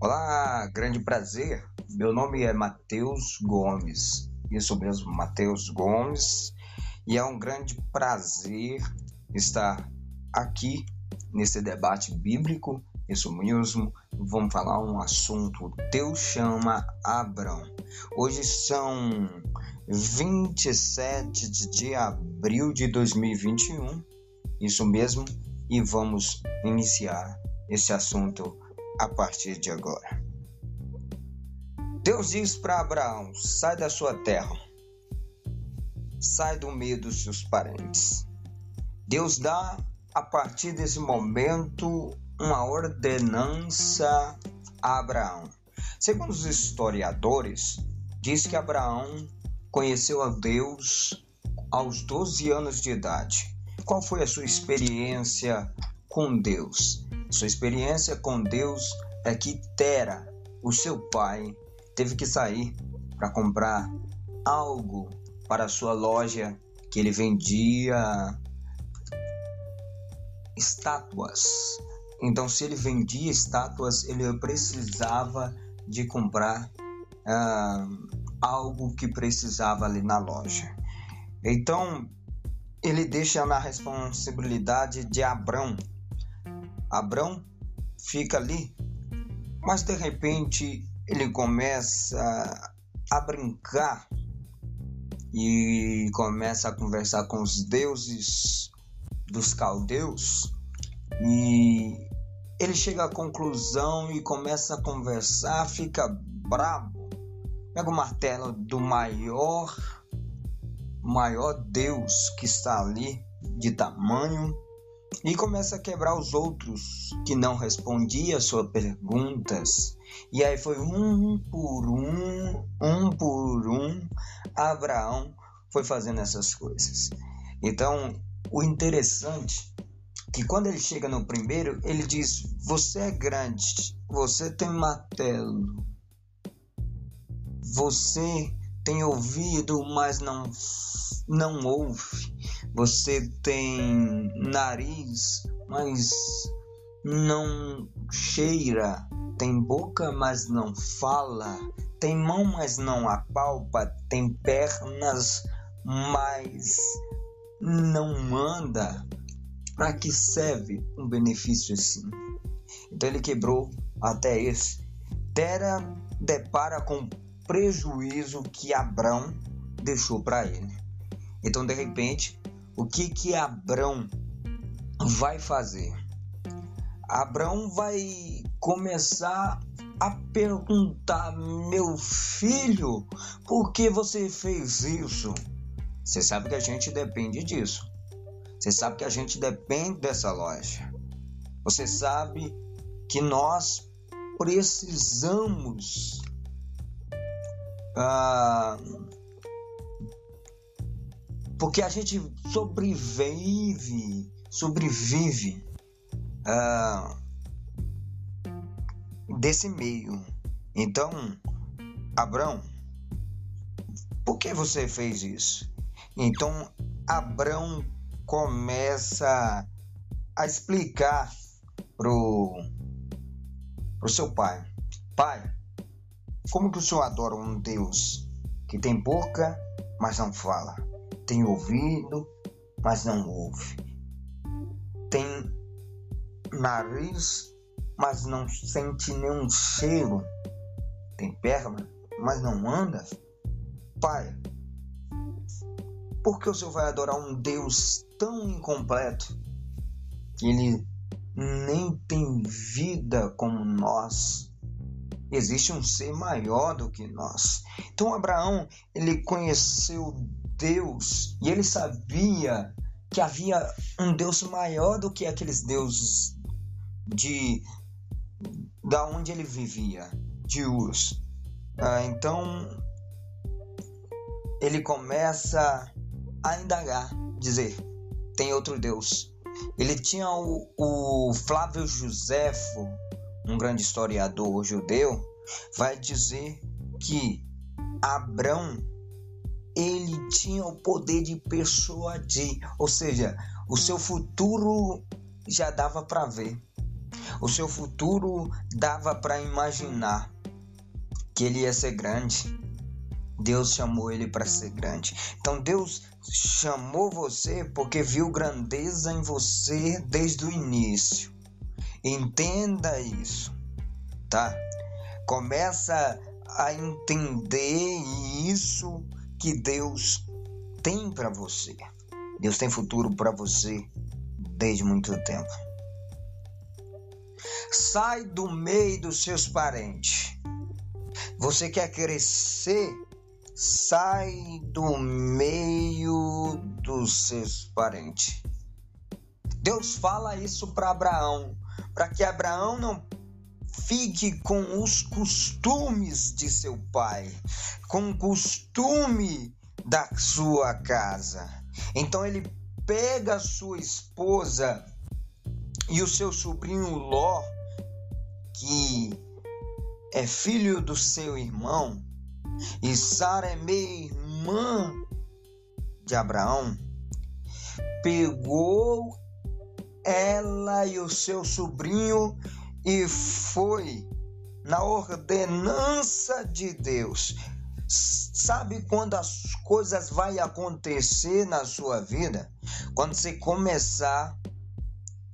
Olá, grande prazer. Meu nome é Matheus Gomes. Isso mesmo, Matheus Gomes. E é um grande prazer estar aqui nesse debate bíblico. Isso mesmo, vamos falar um assunto. Deus chama Abraão. Hoje são 27 de abril de 2021. Isso mesmo, e vamos iniciar esse assunto a partir de agora. Deus diz para Abraão: sai da sua terra, sai do meio dos seus parentes. Deus dá a partir desse momento uma ordenança a Abraão. Segundo os historiadores, diz que Abraão conheceu a Deus aos 12 anos de idade. Qual foi a sua experiência com Deus? Sua experiência com Deus é que Tera, o seu pai, teve que sair para comprar algo para sua loja que ele vendia estátuas. Então, se ele vendia estátuas, ele precisava de comprar uh, algo que precisava ali na loja. Então, ele deixa na responsabilidade de Abrão. Abrão fica ali, mas de repente ele começa a brincar e começa a conversar com os deuses dos caldeus e ele chega à conclusão e começa a conversar, fica brabo, pega o martelo do maior maior Deus que está ali de tamanho e começa a quebrar os outros que não respondiam suas perguntas. E aí foi um por um, um por um, Abraão foi fazendo essas coisas. Então, o interessante é que quando ele chega no primeiro, ele diz: Você é grande, você tem martelo, você tem ouvido, mas não, não ouve. Você tem nariz, mas não cheira. Tem boca, mas não fala. Tem mão, mas não apalpa. Tem pernas, mas não anda. Para que serve um benefício assim? Então ele quebrou até esse. Tera depara com prejuízo que Abrão deixou para ele. Então, de repente, o que que Abrão vai fazer? Abrão vai começar a perguntar: meu filho, por que você fez isso? Você sabe que a gente depende disso. Você sabe que a gente depende dessa loja. Você sabe que nós precisamos ah, porque a gente sobrevive, sobrevive ah, desse meio. Então, Abrão, por que você fez isso? Então, Abrão começa a explicar pro, pro seu pai: Pai, como que o senhor adora um Deus que tem boca, mas não fala, tem ouvido, mas não ouve, tem nariz, mas não sente nenhum cheiro, tem perna, mas não anda? Pai, por que o senhor vai adorar um Deus tão incompleto que ele nem tem vida como nós? Existe um ser maior do que nós. Então Abraão, ele conheceu Deus e ele sabia que havia um Deus maior do que aqueles deuses de da onde ele vivia, de Urs. Ah, então ele começa a indagar, dizer: tem outro Deus. Ele tinha o, o Flávio Joséfo, um grande historiador judeu, vai dizer que Abrão ele tinha o poder de persuadir, ou seja, o seu futuro já dava para ver. O seu futuro dava para imaginar que ele ia ser grande. Deus chamou ele para ser grande. Então Deus chamou você porque viu grandeza em você desde o início. Entenda isso, tá? Começa a entender isso que Deus tem para você. Deus tem futuro para você desde muito tempo. Sai do meio dos seus parentes. Você quer crescer? Sai do meio dos seus parentes. Deus fala isso para Abraão, para que Abraão não fique com os costumes de seu pai, com o costume da sua casa. Então ele pega sua esposa e o seu sobrinho Ló, que é filho do seu irmão, e Sara é meia irmã de Abraão, pegou ela e o seu sobrinho e foi na ordenança de Deus. Sabe quando as coisas vai acontecer na sua vida? Quando você começar,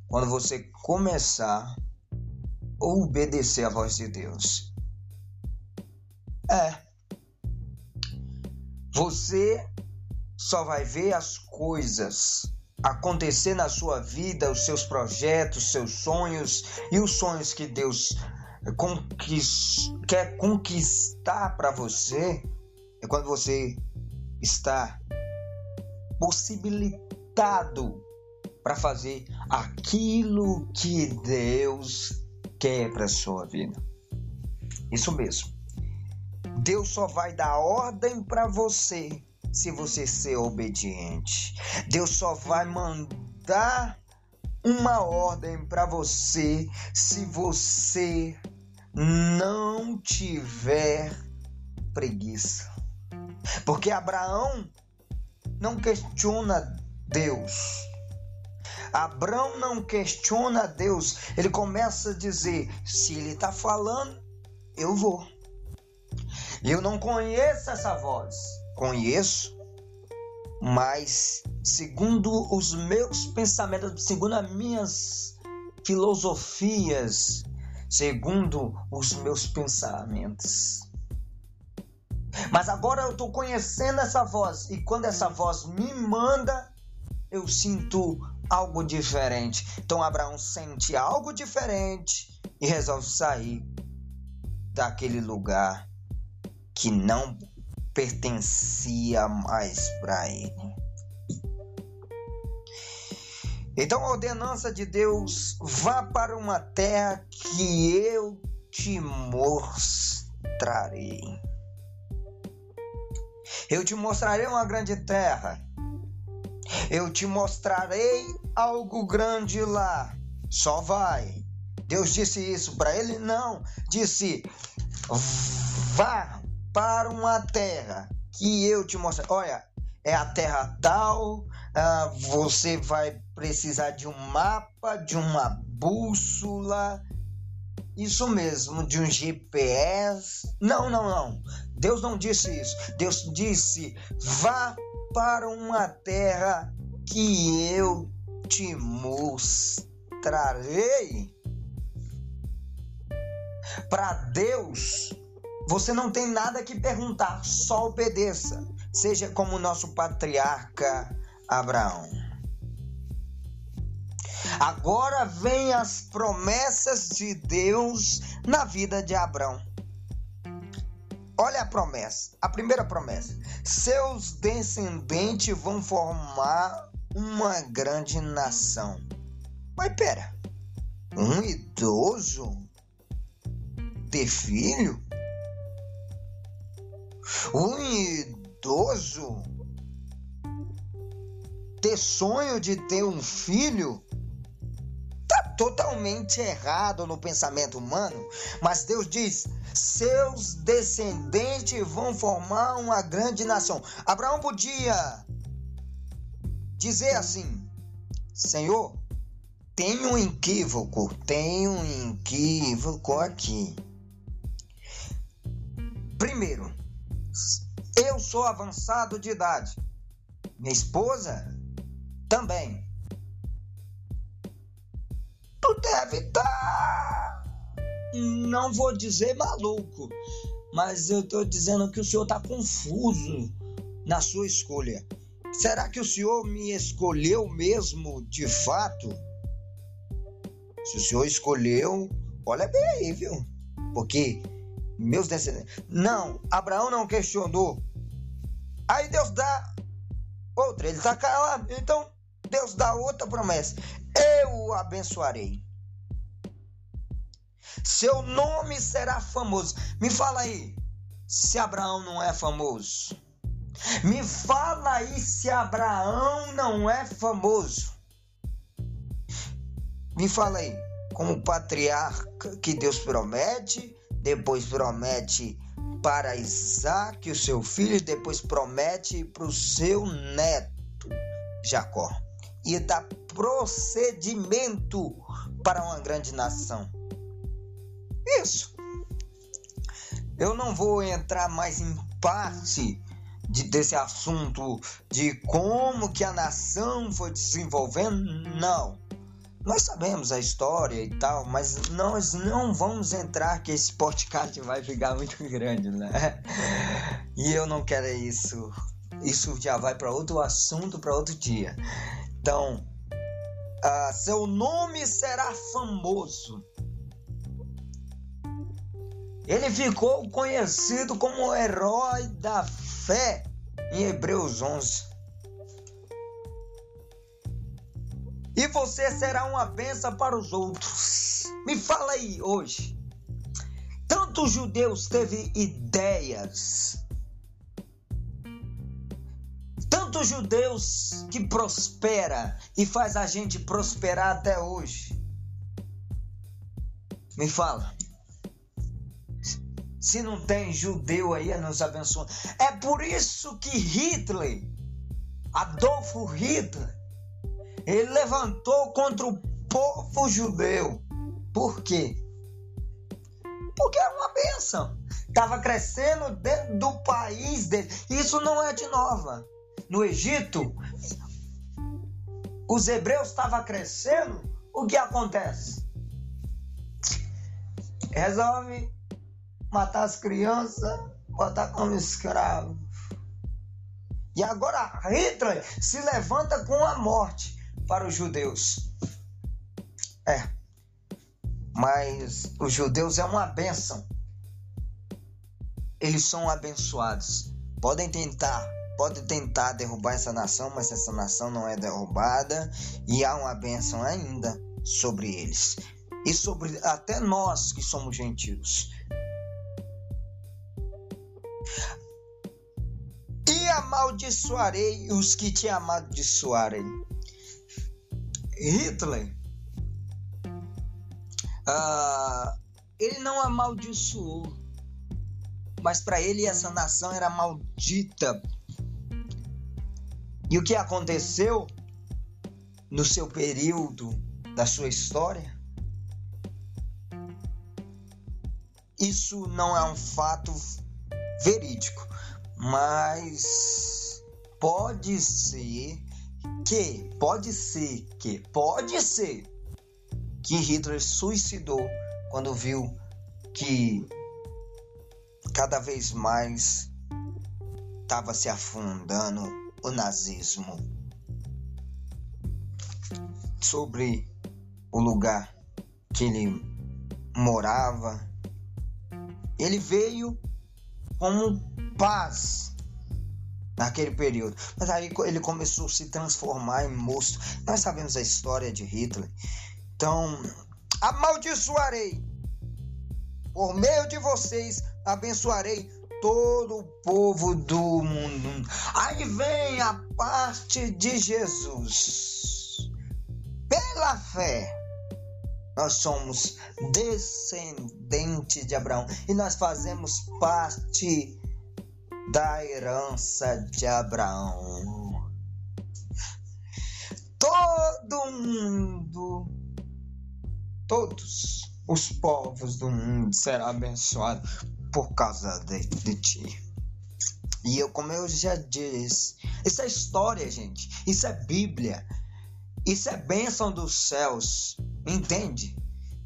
quando você começar a obedecer a voz de Deus. É. Você só vai ver as coisas acontecer na sua vida, os seus projetos, seus sonhos e os sonhos que Deus conquist, quer conquistar para você, é quando você está possibilitado para fazer aquilo que Deus quer para sua vida. Isso mesmo. Deus só vai dar ordem para você se você ser obediente. Deus só vai mandar uma ordem para você se você não tiver preguiça. Porque Abraão não questiona Deus. Abraão não questiona Deus. Ele começa a dizer: se ele está falando, eu vou. Eu não conheço essa voz conheço, mas segundo os meus pensamentos, segundo as minhas filosofias, segundo os meus pensamentos. Mas agora eu estou conhecendo essa voz e quando essa voz me manda, eu sinto algo diferente. Então Abraão sente algo diferente e resolve sair daquele lugar que não pertencia mais para ele. Então a ordenança de Deus vá para uma terra que eu te mostrarei. Eu te mostrarei uma grande terra. Eu te mostrarei algo grande lá. Só vai. Deus disse isso para ele? Não. Disse: vá para uma terra que eu te mostro. Olha, é a terra tal, ah, você vai precisar de um mapa, de uma bússola, isso mesmo, de um GPS. Não, não, não. Deus não disse isso. Deus disse: vá para uma terra que eu te mostrarei. Para Deus, você não tem nada que perguntar, só obedeça. Seja como nosso patriarca Abraão. Agora vem as promessas de Deus na vida de Abraão. Olha a promessa, a primeira promessa: seus descendentes vão formar uma grande nação. Mas pera, um idoso ter filho? Um idoso ter sonho de ter um filho tá totalmente errado no pensamento humano, mas Deus diz: seus descendentes vão formar uma grande nação. Abraão podia dizer assim: Senhor, tem um equívoco, tem um equívoco aqui. Primeiro, eu sou avançado de idade. Minha esposa também. Tu deve estar. Tá... Não vou dizer maluco, mas eu estou dizendo que o senhor está confuso na sua escolha. Será que o senhor me escolheu mesmo de fato? Se o senhor escolheu, olha bem aí, viu? Porque meus descendentes. Não, Abraão não questionou. Aí Deus dá outra, ele está calado. Então Deus dá outra promessa: Eu o abençoarei. Seu nome será famoso. Me fala aí, se Abraão não é famoso. Me fala aí se Abraão não é famoso. Me fala aí, como patriarca que Deus promete, depois promete para Isaac, o seu filho, depois promete para o seu neto, Jacó. E dá procedimento para uma grande nação. Isso. Eu não vou entrar mais em parte de, desse assunto de como que a nação foi desenvolvendo, não. Nós sabemos a história e tal, mas nós não vamos entrar que esse podcast vai ficar muito grande, né? E eu não quero isso. Isso já vai para outro assunto, para outro dia. Então, uh, seu nome será famoso. Ele ficou conhecido como o herói da fé em Hebreus 11. E você será uma benção para os outros. Me fala aí hoje. Tantos judeus teve ideias. Tantos judeus que prospera e faz a gente prosperar até hoje. Me fala. Se não tem judeu aí, nos abençoa. É por isso que Hitler, Adolfo Hitler, ele levantou contra o povo judeu. Por quê? Porque era uma bênção. Estava crescendo dentro do país dele. Isso não é de nova. No Egito, os hebreus estavam crescendo. O que acontece? Resolve matar as crianças, botar como escravo. E agora Hitler se levanta com a morte para os judeus. É. Mas os judeus é uma bênção. Eles são abençoados. Podem tentar, podem tentar derrubar essa nação, mas essa nação não é derrubada e há uma bênção ainda sobre eles. E sobre até nós que somos gentios. E amaldiçoarei os que te amaldiçoarem. Hitler, uh, ele não amaldiçoou, mas para ele essa nação era maldita. E o que aconteceu no seu período da sua história? Isso não é um fato verídico, mas pode ser que pode ser que pode ser que Hitler suicidou quando viu que cada vez mais estava se afundando o nazismo sobre o lugar que ele morava. Ele veio como paz naquele período. Mas aí ele começou a se transformar em monstro. Nós sabemos a história de Hitler. Então, amaldiçoarei. Por meio de vocês, abençoarei todo o povo do mundo. Aí vem a parte de Jesus. Pela fé, nós somos descendentes de Abraão e nós fazemos parte da herança de Abraão. Todo mundo todos os povos do mundo serão abençoados por causa de, de ti. E eu, como eu já disse, isso é história, gente. Isso é Bíblia. Isso é bênção dos céus. Entende?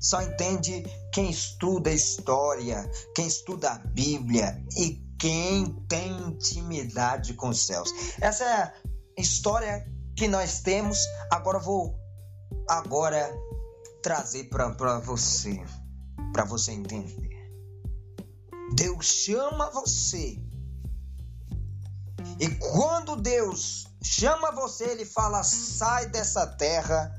Só entende quem estuda história, quem estuda a Bíblia e quem tem intimidade com os céus. Essa é a história que nós temos. Agora vou agora trazer para você, para você entender. Deus chama você. E quando Deus chama você, ele fala: "Sai dessa terra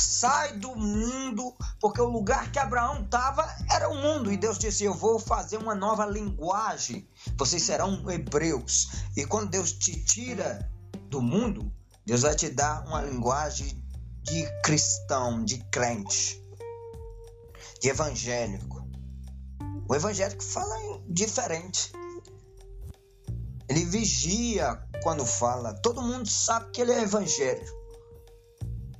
sai do mundo, porque o lugar que Abraão estava era o mundo. E Deus disse: Eu vou fazer uma nova linguagem. Vocês serão hebreus. E quando Deus te tira do mundo, Deus vai te dar uma linguagem de cristão, de crente, de evangélico. O evangélico fala diferente. Ele vigia quando fala. Todo mundo sabe que ele é evangélico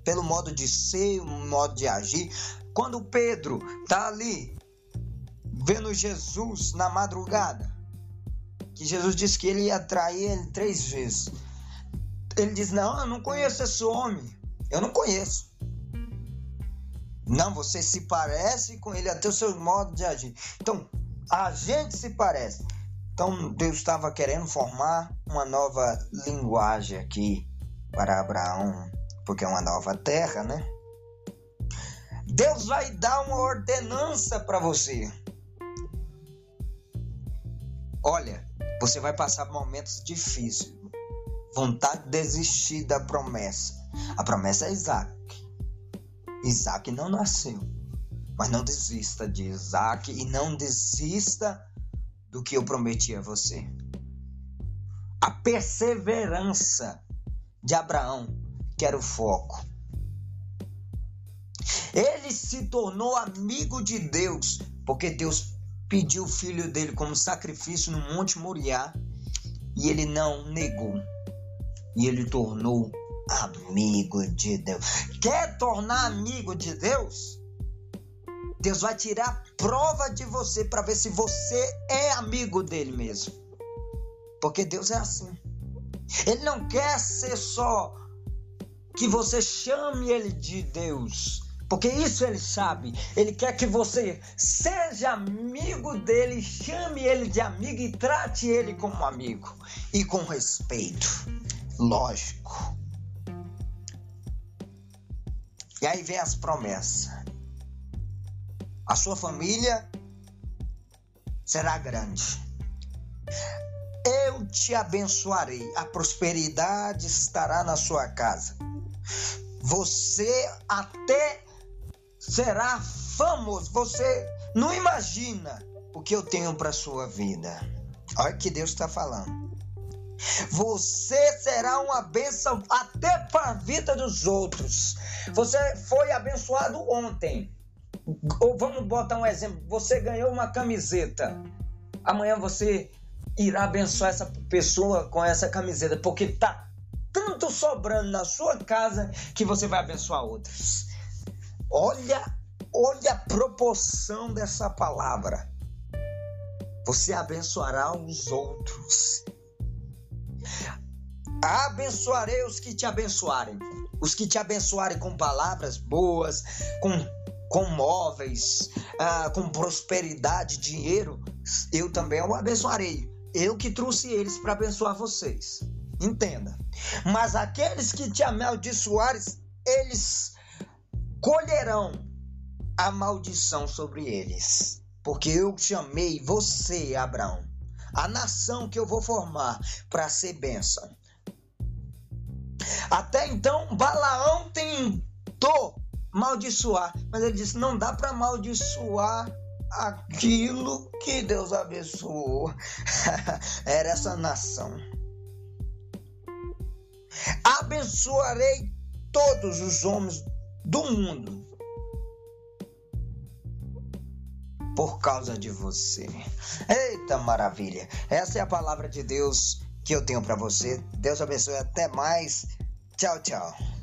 pelo modo de ser, o modo de agir. Quando Pedro está ali vendo Jesus na madrugada, que Jesus disse que ele ia trair ele três vezes. Ele diz: Não, eu não conheço esse homem. Eu não conheço. Não, você se parece com ele até o seu modo de agir. Então, a gente se parece. Então, Deus estava querendo formar uma nova linguagem aqui para Abraão porque é uma nova terra, né? Deus vai dar uma ordenança para você. Olha, você vai passar momentos difíceis. Vontade de desistir da promessa. A promessa é Isaac. Isaac não nasceu. Mas não desista de Isaac e não desista do que eu prometi a você. A perseverança de Abraão que era o foco. Ele se tornou amigo de Deus, porque Deus pediu o filho dele como sacrifício no Monte Moriá e ele não negou. E ele tornou amigo de Deus. Quer tornar amigo de Deus? Deus vai tirar prova de você para ver se você é amigo dele mesmo. Porque Deus é assim. Ele não quer ser só que você chame ele de Deus. Porque isso ele sabe. Ele quer que você seja amigo dele, chame ele de amigo e trate ele como amigo. E com respeito. Lógico. E aí vem as promessas. A sua família será grande. Eu te abençoarei. A prosperidade estará na sua casa você até será famoso. Você não imagina o que eu tenho para sua vida. Olha que Deus está falando. Você será uma bênção até para a vida dos outros. Você foi abençoado ontem. Ou vamos botar um exemplo: você ganhou uma camiseta. Amanhã você irá abençoar essa pessoa com essa camiseta, porque tá tanto sobrando na sua casa que você vai abençoar outros. Olha, olha a proporção dessa palavra. Você abençoará os outros. Abençoarei os que te abençoarem. Os que te abençoarem com palavras boas, com, com móveis, ah, com prosperidade, dinheiro, eu também o abençoarei. Eu que trouxe eles para abençoar vocês. Entenda. Mas aqueles que te amaldiçoarem, eles colherão a maldição sobre eles. Porque eu chamei você, Abraão, a nação que eu vou formar para ser bênção. Até então, Balaão tentou maldiçoar, mas ele disse: não dá para amaldiçoar aquilo que Deus abençoou. Era essa nação abençoarei todos os homens do mundo por causa de você. Eita maravilha! Essa é a palavra de Deus que eu tenho para você. Deus abençoe. Até mais. Tchau, tchau.